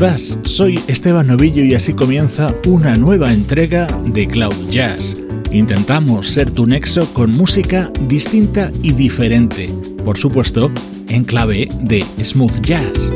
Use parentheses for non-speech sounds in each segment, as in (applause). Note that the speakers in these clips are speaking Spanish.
Hola, ¿cómo estás? Soy Esteban Novillo y así comienza una nueva entrega de Cloud Jazz. Intentamos ser tu nexo con música distinta y diferente, por supuesto, en clave de smooth jazz.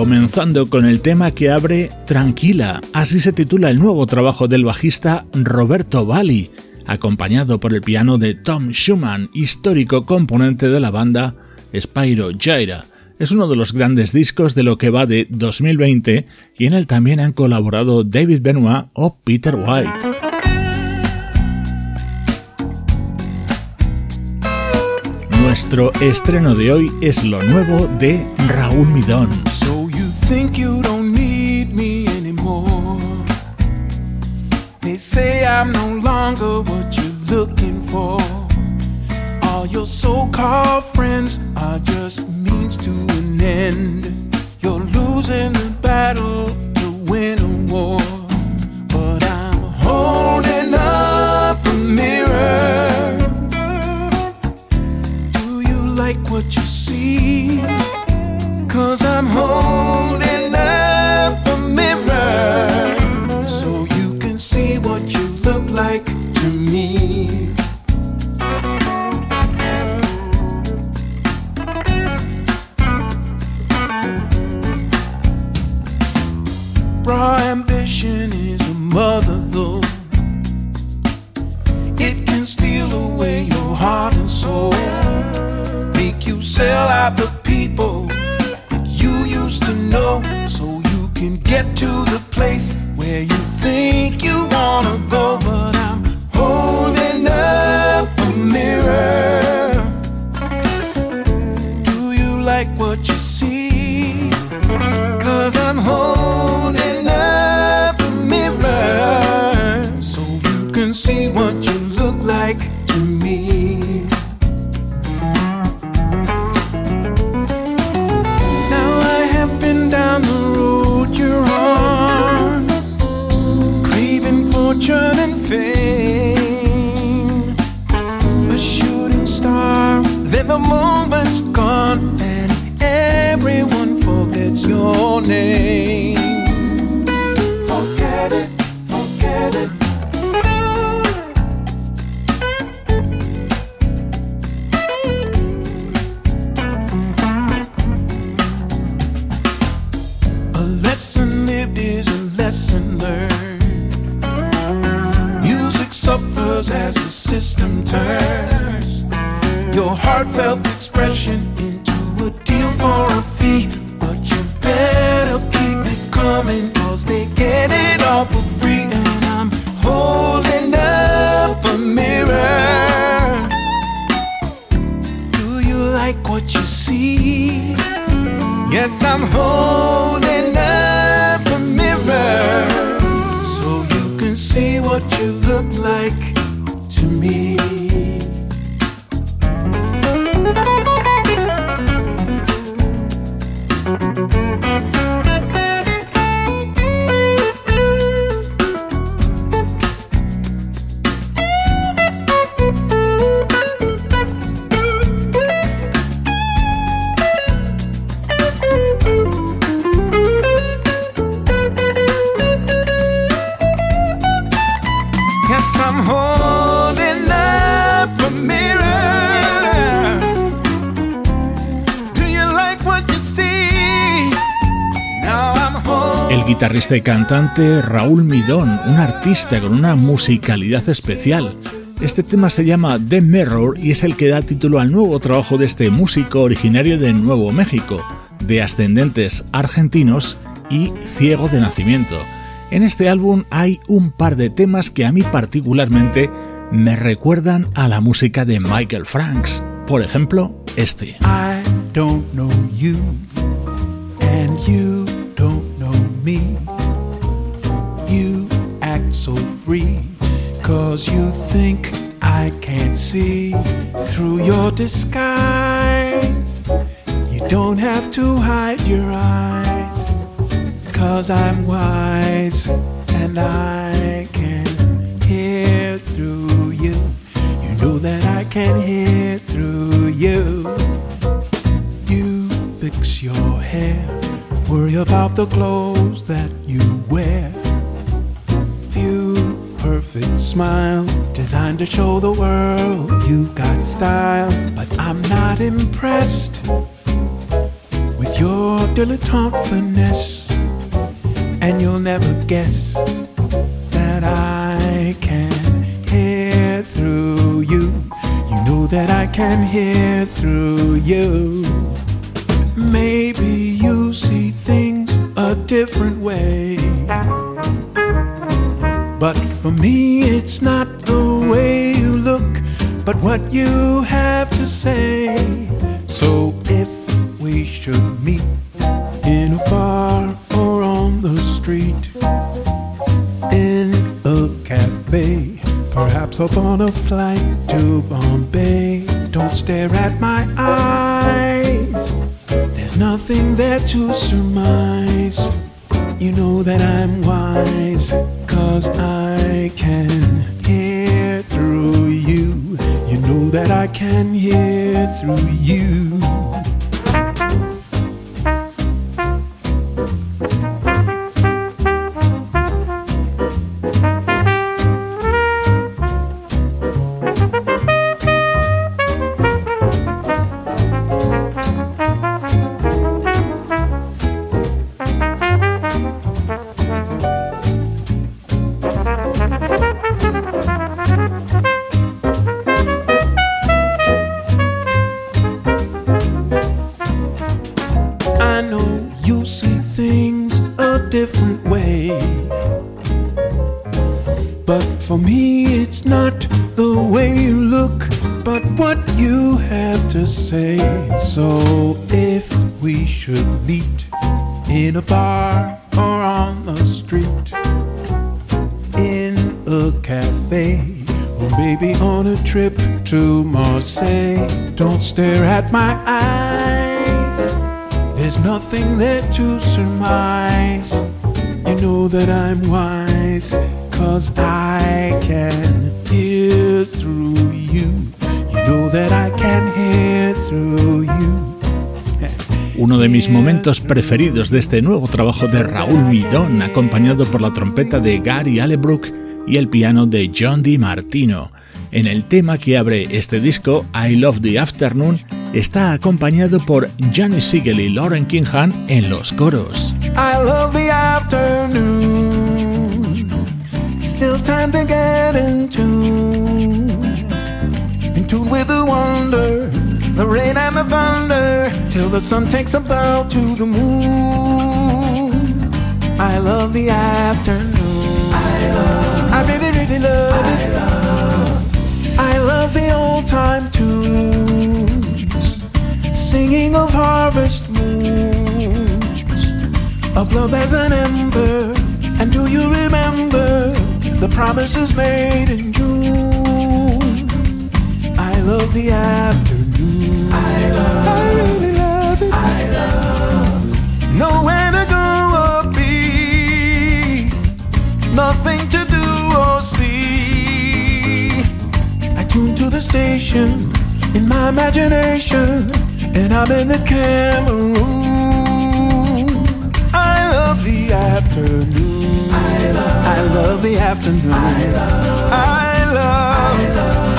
Comenzando con el tema que abre Tranquila, así se titula el nuevo trabajo del bajista Roberto Bali, acompañado por el piano de Tom Schumann, histórico componente de la banda Spyro Gyra. Es uno de los grandes discos de lo que va de 2020 y en él también han colaborado David Benoit o Peter White. Nuestro estreno de hoy es lo nuevo de Raúl Midón. So think you don't need me anymore. They say I'm no longer what you're looking for. All your so-called friends are just means to an end. You're losing the battle to win a war. But I'm holding up a mirror Do you like what you see. Cause I'm holding to the place where you think you y cantante Raúl Midón, un artista con una musicalidad especial. Este tema se llama The Mirror y es el que da título al nuevo trabajo de este músico originario de Nuevo México, de ascendentes argentinos y ciego de nacimiento. En este álbum hay un par de temas que a mí particularmente me recuerdan a la música de Michael Franks. Por ejemplo, este. I don't know you me. You act so free, cause you think I can't see through your disguise. You don't have to hide your eyes, cause I'm wise and I can hear through you. You know that I can hear through you. You fix your hair Worry about the clothes that you wear. Few perfect smile designed to show the world you've got style. But I'm not impressed with your dilettante finesse, and you'll never guess that I can hear through you. You know that I can hear through you. Maybe you see things a different way. But for me, it's not the way you look, but what you have to say. So if we should meet in a bar or on the street, in a cafe, perhaps up on a flight to Bombay, don't stare at my eyes. Nothing there to surmise. You know that I'm wise, cause I can hear through you. You know that I can hear through you. Stare at my eyes. There's nothing there to surmise. You know that I'm wise, cause I can hear through you. You know that I can hear through you. (laughs) Uno de mis momentos preferidos de este nuevo trabajo de (laughs) Raúl Midón, acompañado por la trompeta de Gary Allebrook y el piano de John Di Martino. En el tema que abre este disco, I Love the Afternoon, está acompañado por Johnny Siegel y Lauren Kingham en los coros. I love the afternoon. Still time to get in tune. In tune with the wonder, the rain and the thunder, till the sun takes a bow to the moon. I love the afternoon. I love. I really, really love it. I love the old time tunes, singing of harvest moons, of love as an ember. And do you remember the promises made in June? I love the afternoon. I love. I really love it. I love. Nowhere to go or be, nothing to station in my imagination, and I'm in the Cameroon. I love the afternoon. I love, I love the afternoon. I love, I love, I love.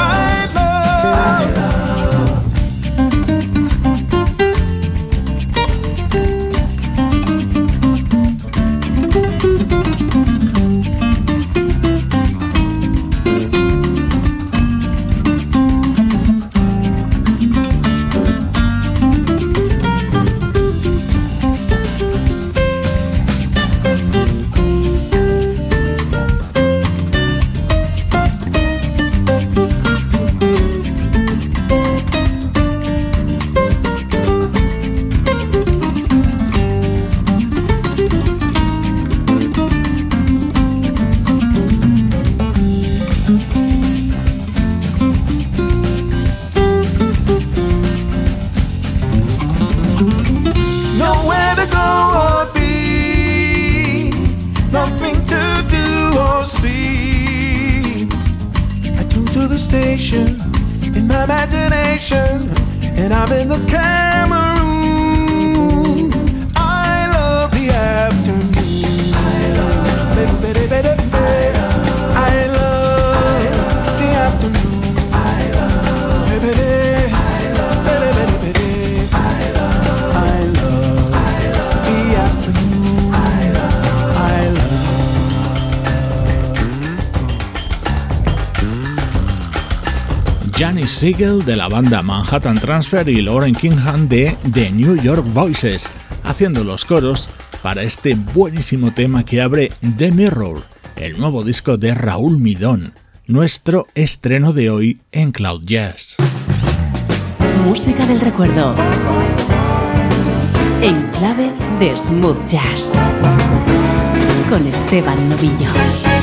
Siegel de la banda Manhattan Transfer y Lauren Kingham de The New York Voices, haciendo los coros para este buenísimo tema que abre The Mirror, el nuevo disco de Raúl Midón, nuestro estreno de hoy en Cloud Jazz. Música del recuerdo. En clave de smooth jazz. Con Esteban Novillo.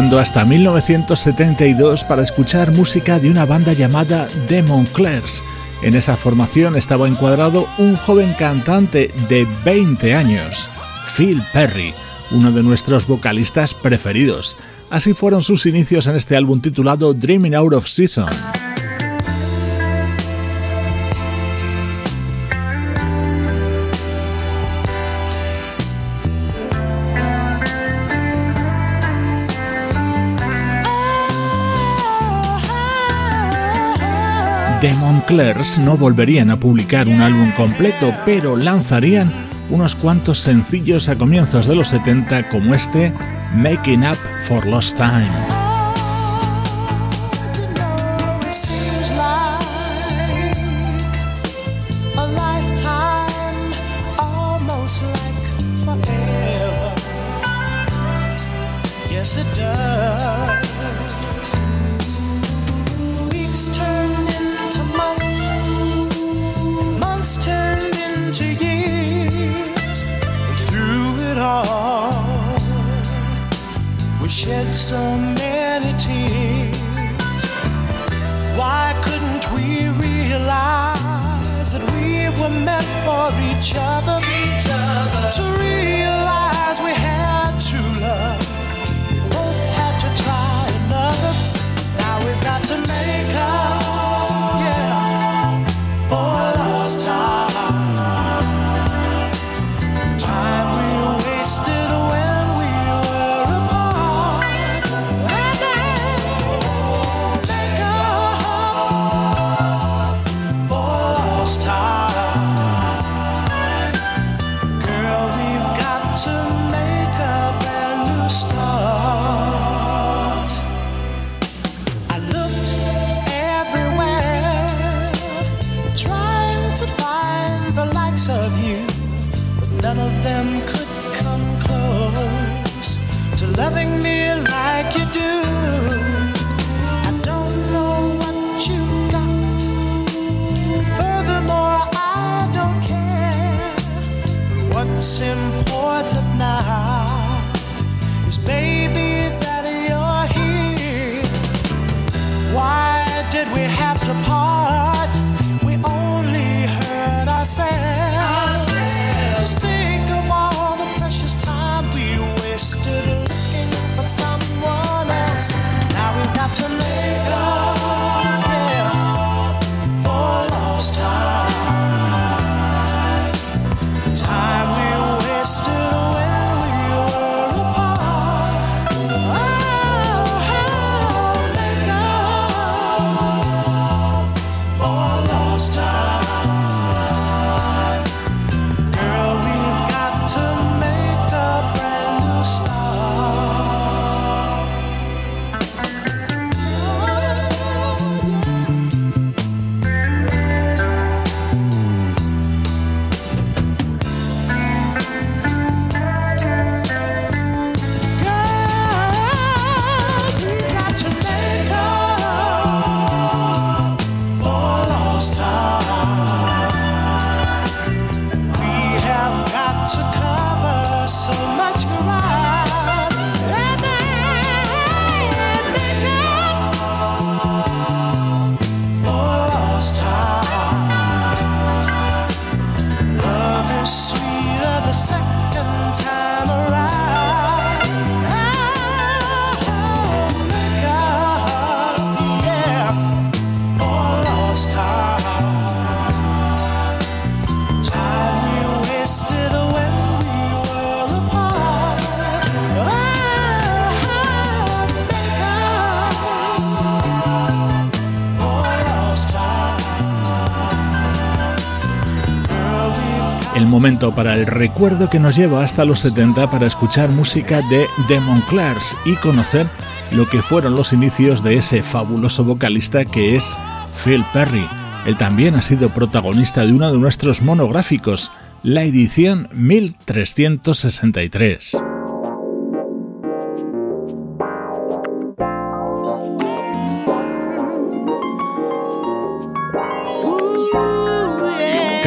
Hasta 1972 para escuchar música de una banda llamada Demon Clares. En esa formación estaba encuadrado un joven cantante de 20 años, Phil Perry, uno de nuestros vocalistas preferidos. Así fueron sus inicios en este álbum titulado Dreaming Out of Season. The Monclers no volverían a publicar un álbum completo, pero lanzarían unos cuantos sencillos a comienzos de los 70 como este Making Up for Lost Time. for each other, each other. to reach. El recuerdo que nos lleva hasta los 70 para escuchar música de The Monclars y conocer lo que fueron los inicios de ese fabuloso vocalista que es Phil Perry. Él también ha sido protagonista de uno de nuestros monográficos, la edición 1363.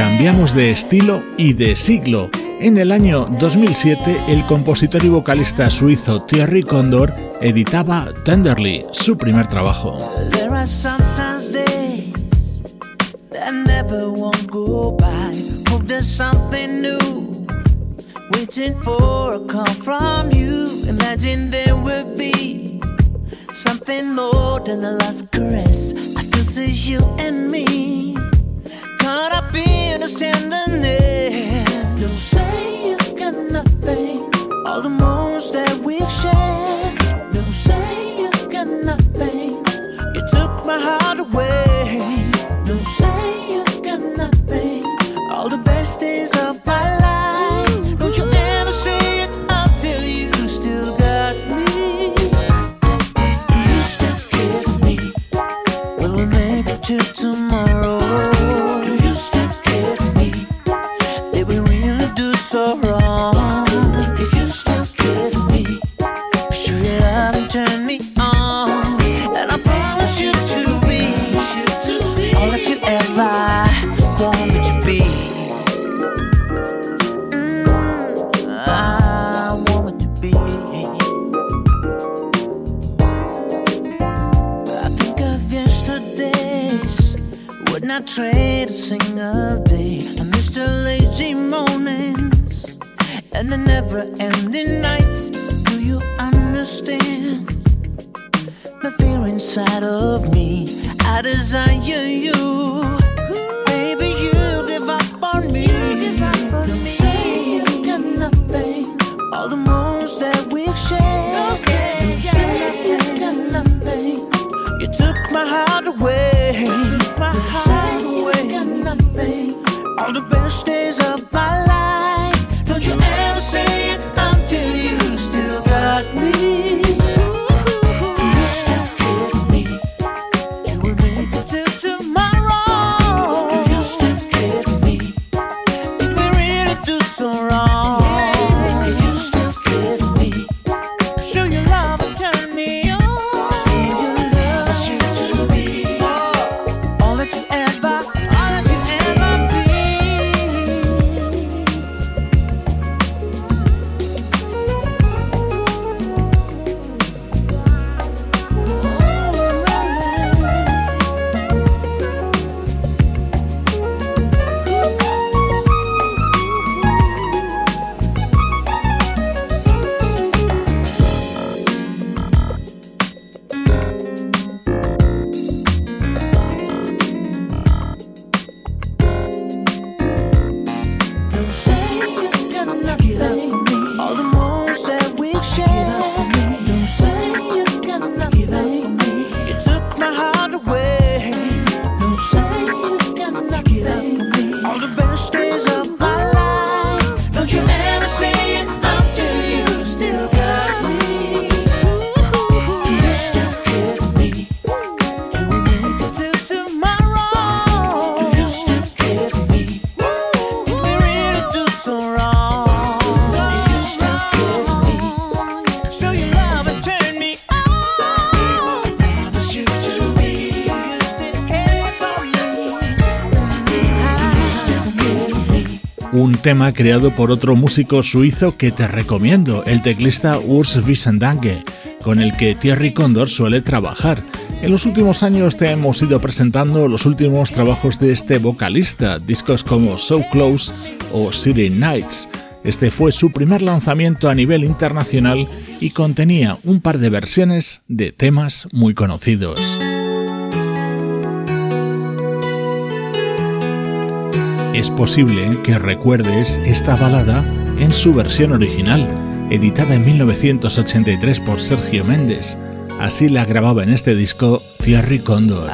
Cambiamos de estilo y de siglo. En el año 2007, el compositor y vocalista suizo Thierry Condor editaba Tenderly, su primer trabajo. Imagine there would be something more than last caress. Caught up in a tenderness. Don't say you got nothing. All the moments that we've shared. Don't say you got nothing. You took my heart away. Don't say you got nothing. All the best days of my life. All the moments that we've shared. Don't say you got nothing. You took my heart away. My heart all the best days tema creado por otro músico suizo que te recomiendo, el teclista Urs Wiesendange, con el que Thierry Condor suele trabajar. En los últimos años te hemos ido presentando los últimos trabajos de este vocalista, discos como So Close o City Nights. Este fue su primer lanzamiento a nivel internacional y contenía un par de versiones de temas muy conocidos. Es posible que recuerdes esta balada en su versión original, editada en 1983 por Sergio Méndez. Así la grababa en este disco Thierry Condor.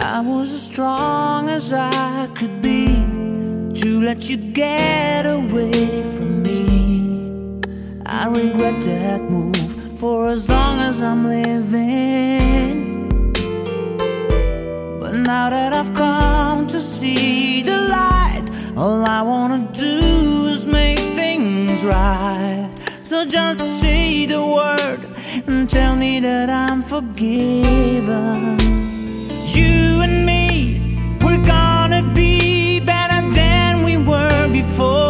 For as long as I'm living. But now that I've come to see the light. All I wanna do is make things right. So just say the word and tell me that I'm forgiven. You and me, we're gonna be better than we were before.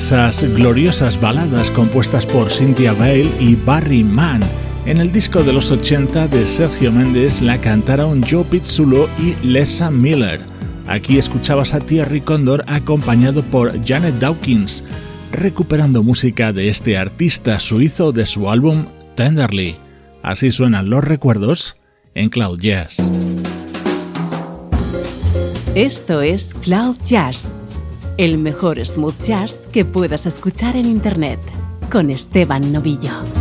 esas gloriosas baladas compuestas por Cynthia Bale y Barry Mann. En el disco de los 80 de Sergio Méndez la cantaron Joe Pizzulo y Lesa Miller. Aquí escuchabas a Thierry Condor acompañado por Janet Dawkins, recuperando música de este artista suizo de su álbum Tenderly. Así suenan los recuerdos en Cloud Jazz. Esto es Cloud Jazz el mejor smooth jazz que puedas escuchar en Internet, con Esteban Novillo.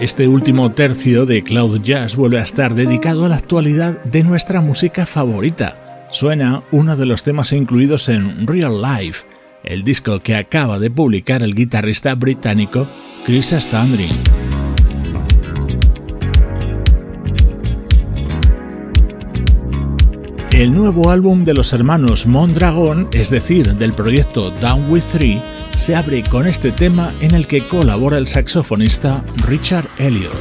Este último tercio de Cloud Jazz vuelve a estar dedicado a la actualidad de nuestra música favorita. Suena uno de los temas incluidos en Real Life, el disco que acaba de publicar el guitarrista británico Chris Standring. El nuevo álbum de los hermanos Mondragon, es decir, del proyecto Down With Three, se abre con este tema en el que colabora el saxofonista Richard Elliot.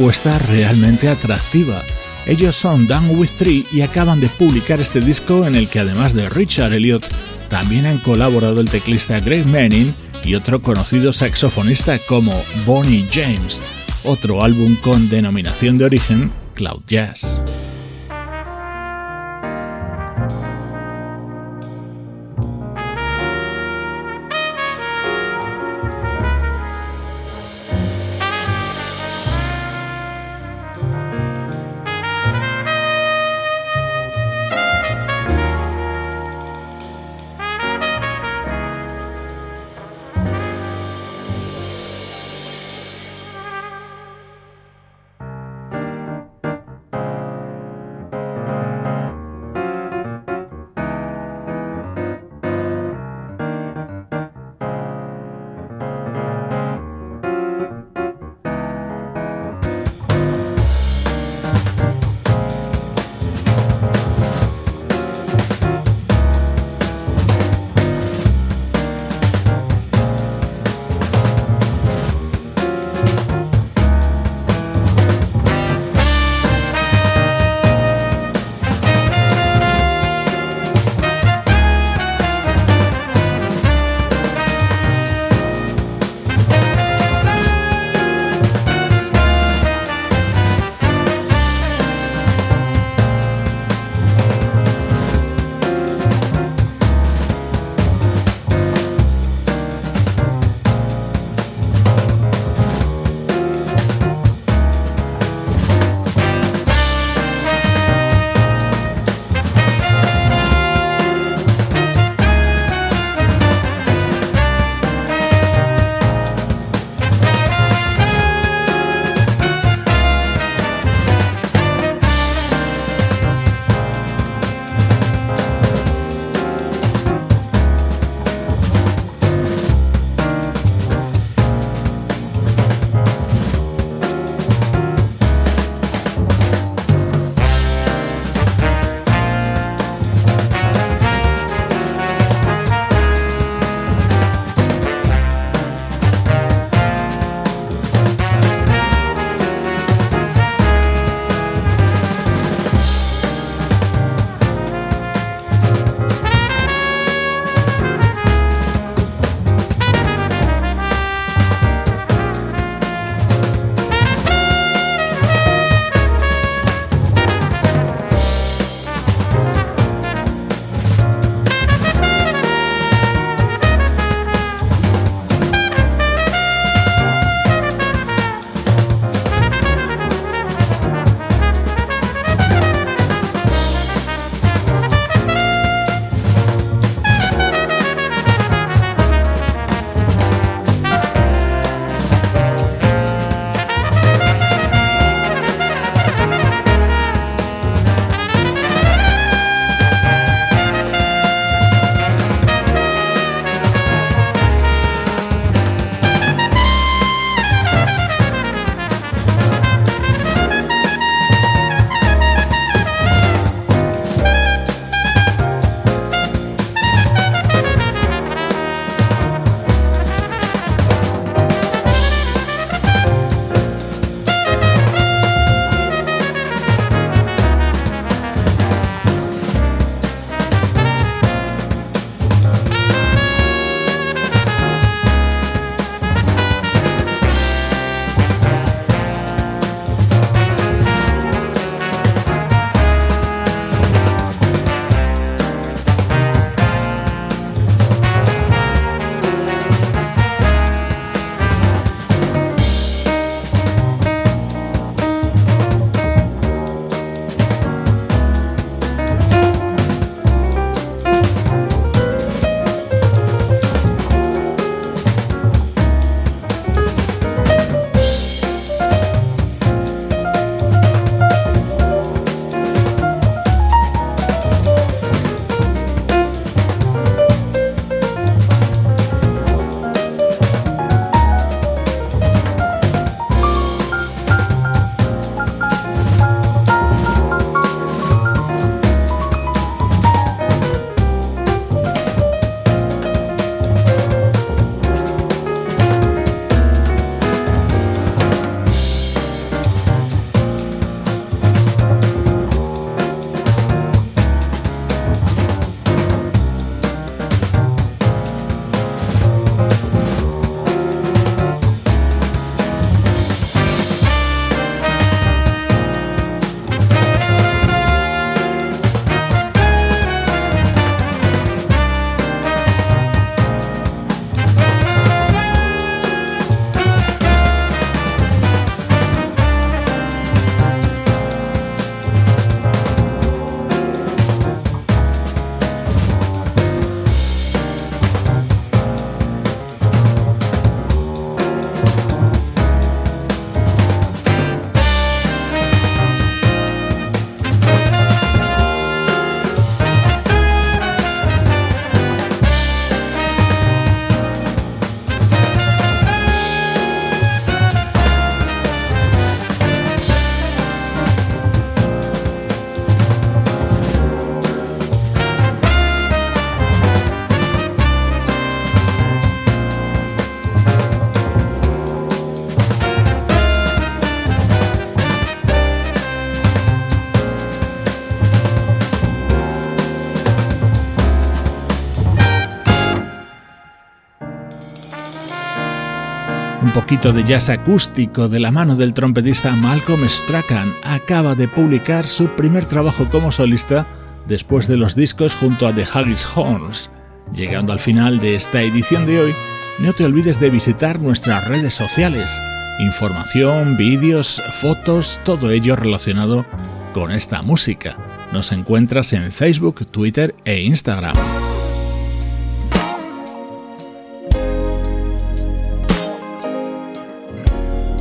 Propuesta realmente atractiva. Ellos son Down With Three y acaban de publicar este disco en el que además de Richard Elliot también han colaborado el teclista Greg Manning y otro conocido saxofonista como Bonnie James, otro álbum con denominación de origen Cloud Jazz. Poquito de jazz acústico de la mano del trompetista Malcolm Strachan. Acaba de publicar su primer trabajo como solista después de los discos junto a The Haggis Horns. Llegando al final de esta edición de hoy, no te olvides de visitar nuestras redes sociales. Información, vídeos, fotos, todo ello relacionado con esta música. Nos encuentras en Facebook, Twitter e Instagram.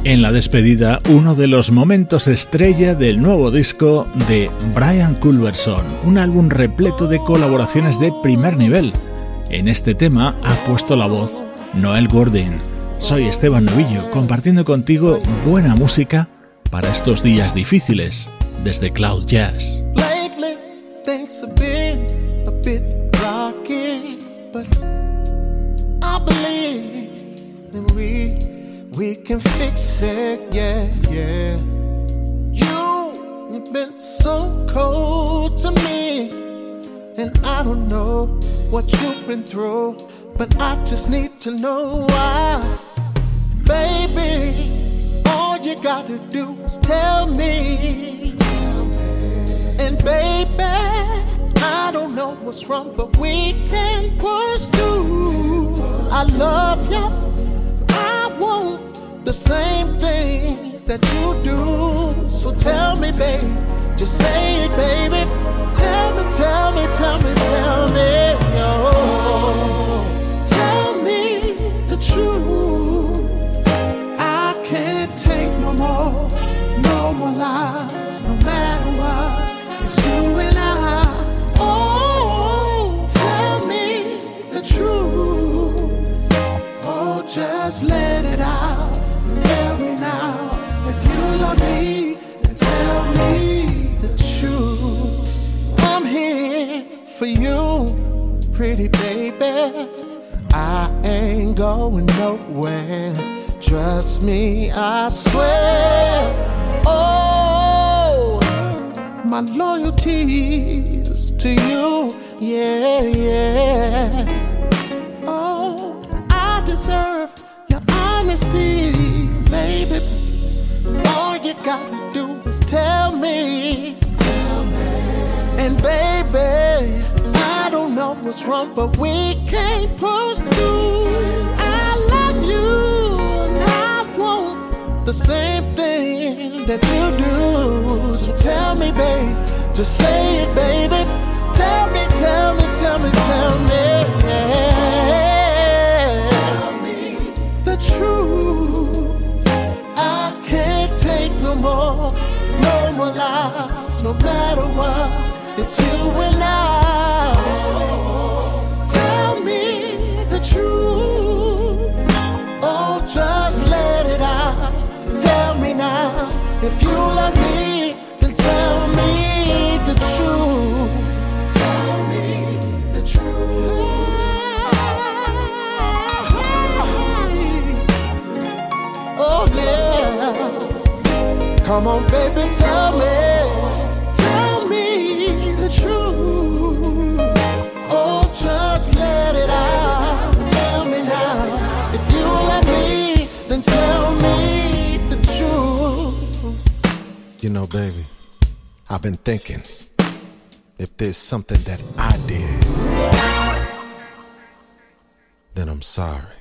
En la despedida, uno de los momentos estrella del nuevo disco de Brian Culverson, un álbum repleto de colaboraciones de primer nivel. En este tema ha puesto la voz Noel Gordon. Soy Esteban Novillo, compartiendo contigo buena música para estos días difíciles desde Cloud Jazz. We can fix it, yeah, yeah. You, you've been so cold to me. And I don't know what you've been through, but I just need to know why. Baby, all you gotta do is tell me. And baby, I don't know what's wrong, but we can same things that you do. So tell me, babe, just say it, baby. Tell me, tell me, tell me, tell me, I ain't going nowhere. Trust me, I swear. Oh, my loyalty is to you. Yeah, yeah. Oh, I deserve your honesty, baby all you gotta do is tell me. Tell me. And baby, What's wrong, but we can't push through. I love you, and I want the same thing that you do. So tell me, babe, just say it, baby. Tell me, tell me, tell me, tell me. Tell me the truth I can't take no more, no more lies, no matter what. It's you and I. Come on, baby, tell me, tell me the truth. Oh, just let it out. Tell me now, if you love me, then tell me the truth. You know, baby, I've been thinking if there's something that I did, then I'm sorry.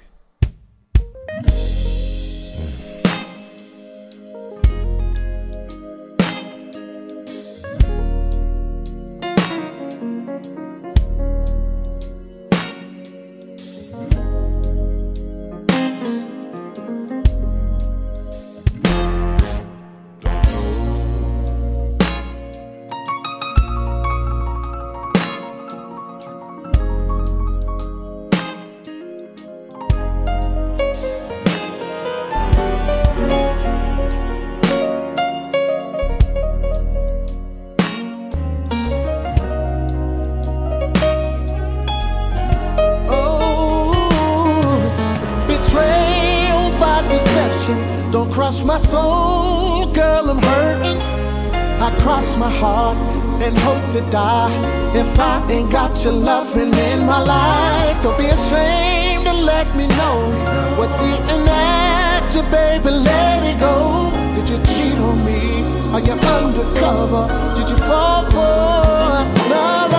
let it go? Did you cheat on me? Are you undercover? Did you fall for love?